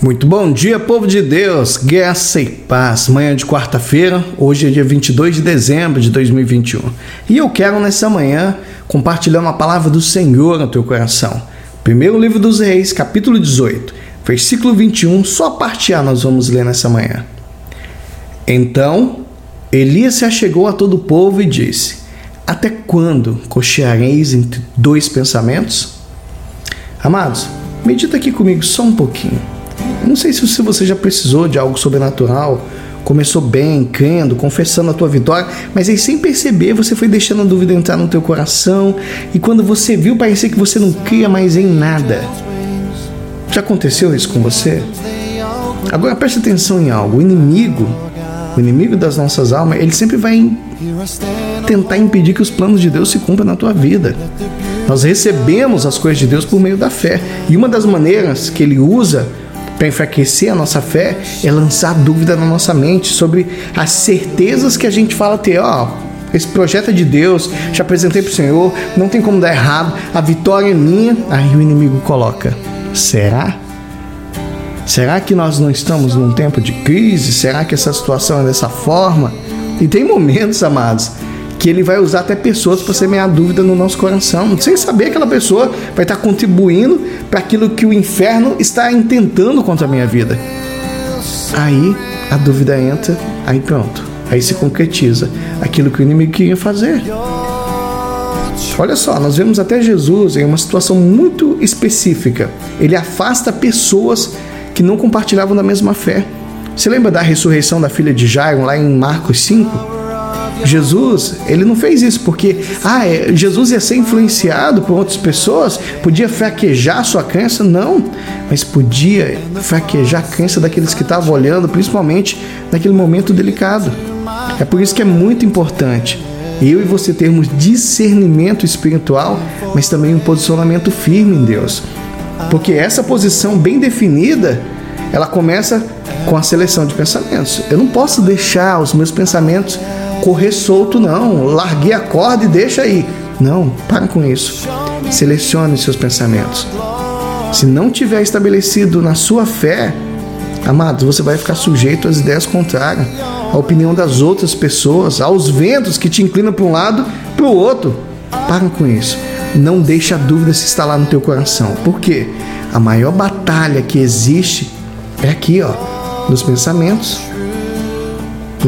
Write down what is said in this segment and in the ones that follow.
Muito bom dia, povo de Deus, graça e paz. Manhã de quarta-feira, hoje é dia 22 de dezembro de 2021. E eu quero nessa manhã compartilhar uma palavra do Senhor no teu coração. Primeiro livro dos Reis, capítulo 18, versículo 21, só a parte A nós vamos ler nessa manhã. Então, Elias se achegou a todo o povo e disse: Até quando cocheareis entre dois pensamentos? Amados, medita aqui comigo só um pouquinho. Não sei se você já precisou de algo sobrenatural, começou bem, crendo, confessando a tua vitória, mas aí sem perceber você foi deixando a dúvida entrar no teu coração e quando você viu parecia que você não cria mais em nada. Já aconteceu isso com você? Agora preste atenção em algo. O inimigo, o inimigo das nossas almas, ele sempre vai tentar impedir que os planos de Deus se cumpram na tua vida. Nós recebemos as coisas de Deus por meio da fé. E uma das maneiras que ele usa para enfraquecer a nossa fé é lançar dúvida na nossa mente sobre as certezas que a gente fala ter. Ó, esse projeto é de Deus, já apresentei para o Senhor, não tem como dar errado, a vitória é minha. Aí o inimigo coloca: será? Será que nós não estamos num tempo de crise? Será que essa situação é dessa forma? E tem momentos, amados, que ele vai usar até pessoas para semear dúvida no nosso coração, sem saber que aquela pessoa vai estar contribuindo para aquilo que o inferno está intentando contra a minha vida. Aí a dúvida entra, aí pronto, aí se concretiza aquilo que o inimigo queria fazer. Olha só, nós vemos até Jesus em uma situação muito específica. Ele afasta pessoas que não compartilhavam da mesma fé. Você lembra da ressurreição da filha de Jairo lá em Marcos 5? Jesus, ele não fez isso porque ah, é, Jesus ia ser influenciado por outras pessoas, podia fraquejar sua crença, não, mas podia fraquejar a crença daqueles que estavam olhando, principalmente naquele momento delicado. É por isso que é muito importante eu e você termos discernimento espiritual, mas também um posicionamento firme em Deus. Porque essa posição bem definida, ela começa com a seleção de pensamentos. Eu não posso deixar os meus pensamentos correr solto, não. Larguei a corda e deixa aí. Não, para com isso. Selecione seus pensamentos. Se não tiver estabelecido na sua fé, amados, você vai ficar sujeito às ideias contrárias, à opinião das outras pessoas, aos ventos que te inclinam para um lado, para o outro. Para com isso. Não deixe a dúvida se instalar no teu coração. Por quê? A maior batalha que existe é aqui, ó, nos pensamentos.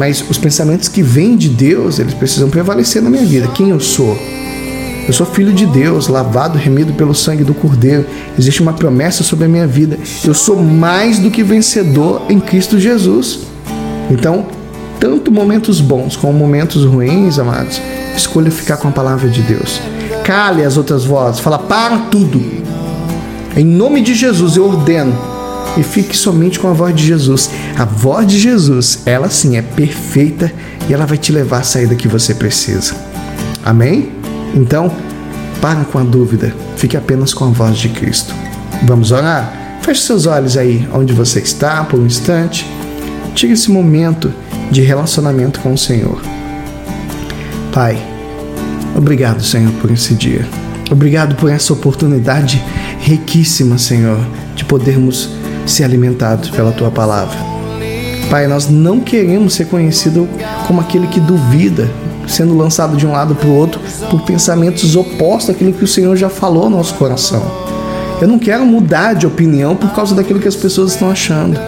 Mas os pensamentos que vêm de Deus, eles precisam prevalecer na minha vida. Quem eu sou? Eu sou filho de Deus, lavado, remido pelo sangue do Cordeiro. Existe uma promessa sobre a minha vida. Eu sou mais do que vencedor em Cristo Jesus. Então, tanto momentos bons como momentos ruins, amados, escolha ficar com a palavra de Deus. Cale as outras vozes, fala para tudo. Em nome de Jesus eu ordeno e fique somente com a voz de Jesus. A voz de Jesus, ela sim é perfeita e ela vai te levar à saída que você precisa. Amém? Então, para com a dúvida, fique apenas com a voz de Cristo. Vamos orar? Feche seus olhos aí onde você está por um instante. Tire esse momento de relacionamento com o Senhor. Pai, obrigado, Senhor, por esse dia. Obrigado por essa oportunidade riquíssima, Senhor, de podermos ser alimentados pela tua palavra. Pai, nós não queremos ser conhecidos como aquele que duvida, sendo lançado de um lado para o outro por pensamentos opostos àquilo que o Senhor já falou no nosso coração. Eu não quero mudar de opinião por causa daquilo que as pessoas estão achando.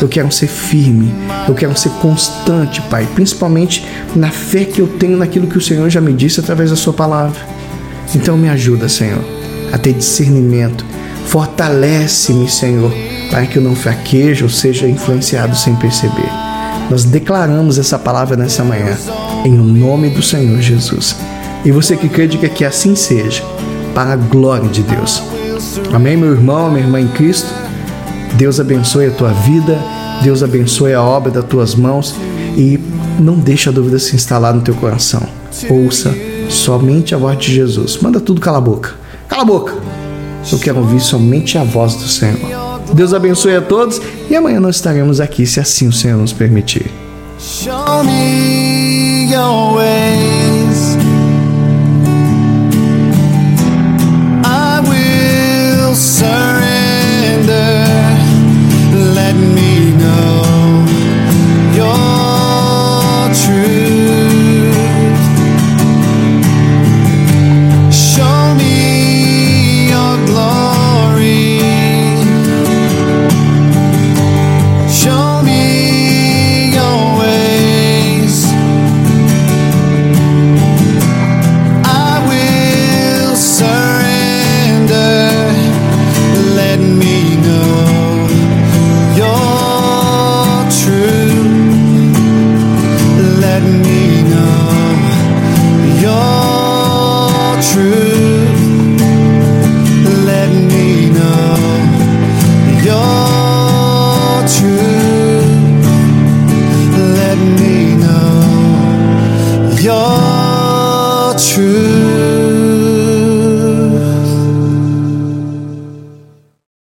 Eu quero ser firme, eu quero ser constante, Pai, principalmente na fé que eu tenho naquilo que o Senhor já me disse através da Sua palavra. Então me ajuda, Senhor, a ter discernimento. Fortalece-me, Senhor, para que eu não fraqueje ou seja influenciado sem perceber. Nós declaramos essa palavra nessa manhã, em nome do Senhor Jesus. E você que crê, diga que assim seja, para a glória de Deus. Amém, meu irmão, minha irmã em Cristo? Deus abençoe a tua vida, Deus abençoe a obra das tuas mãos e não deixe a dúvida se instalar no teu coração. Ouça somente a voz de Jesus. Manda tudo cala a boca. Cala a boca. Eu quero ouvir somente a voz do Senhor. Deus abençoe a todos e amanhã nós estaremos aqui, se assim o Senhor nos permitir. Show me your ways.